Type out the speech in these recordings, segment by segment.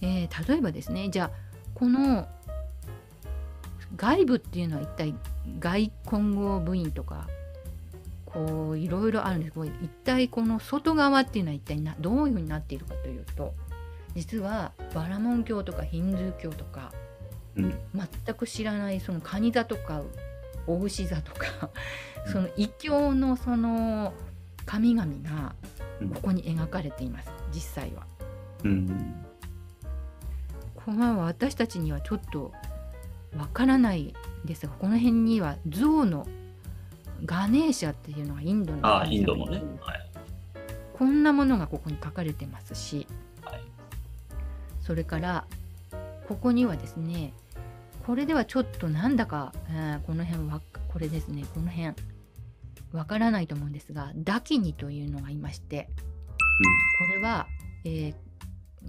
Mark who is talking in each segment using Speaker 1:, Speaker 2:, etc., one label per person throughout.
Speaker 1: えー、例えばですねじゃあこの外部っていうのは一体外混合部員とかこういろいろあるんです。けど一体この外側っていうのは一体などういうふうになっているかというと実はバラモン教とかヒンズー教とか、うん、全く知らないその蟹座とか大牛座とかその異教のその神々がここに描かれています、実際は。うん、これは私たちにはちょっとわからないですがこの辺には象のガネーシャっていうのがインドの
Speaker 2: あインドのね、はい、
Speaker 1: こんなものがここに書かれてますし、はい、それからここにはですねこれではちょっとなんだか、えー、この辺はこれですねこの辺わからないと思うんですがダキニというのがいまして、うん、これは、え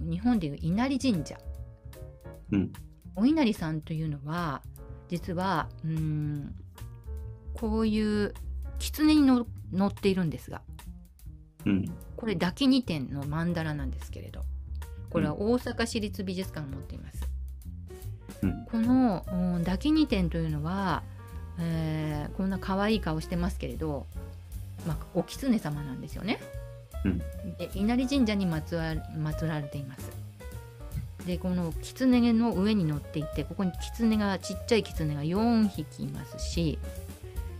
Speaker 1: ー、日本でいう稲荷神社、うん、お稲荷さんというのは実はうんこういう狐に乗っているんですが、うん、これ抱き二点の曼荼羅なんですけれどこれは大阪市立美術館が持っています。うん、この、うん、抱き二点というのは、えー、こんな可愛い顔してますけれど、まあ、お狐様なんですよね。うん、で稲荷神社にまつわ祀られています。でこの狐の上に乗っていてここに狐がちっちゃい狐が4匹いますし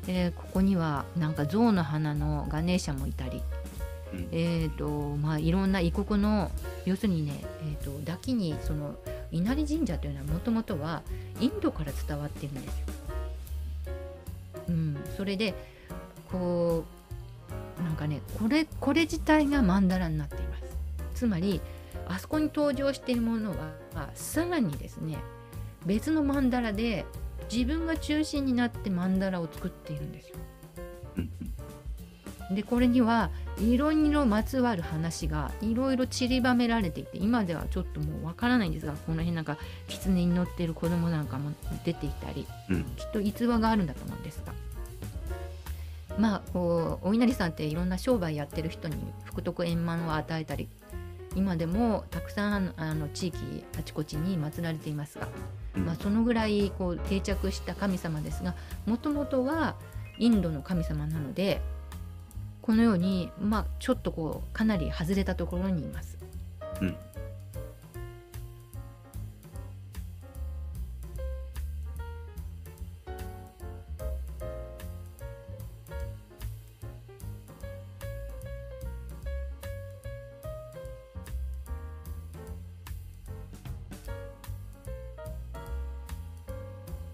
Speaker 1: でここにはなんか象の花のガネーシャもいたり、うん、えっ、ー、とまあいろんな異国の要するにね、えーと、抱きにその稲荷神社というのはもともとはインドから伝わってるんですよ。うん、それでこうなんかねこれこれ自体が曼荼羅になっています。つまりあそこに登場しているものはさらにですね別の曼荼羅で自分が中心になって曼荼羅を作っているんですよ。でこれにはいろいろまつわる話がいろいろ散りばめられていて今ではちょっともうわからないんですがこの辺なんか狐に乗っている子供なんかも出ていたり、うん、きっと逸話があるんだと思うんですが。まあこうお稲荷さんっていろんな商売やってる人に福徳円満を与えたり今でもたくさんあの地域あちこちに祀られていますが、まあ、そのぐらいこう定着した神様ですがもともとはインドの神様なのでこのように、まあ、ちょっとこうかなり外れたところにいます。うん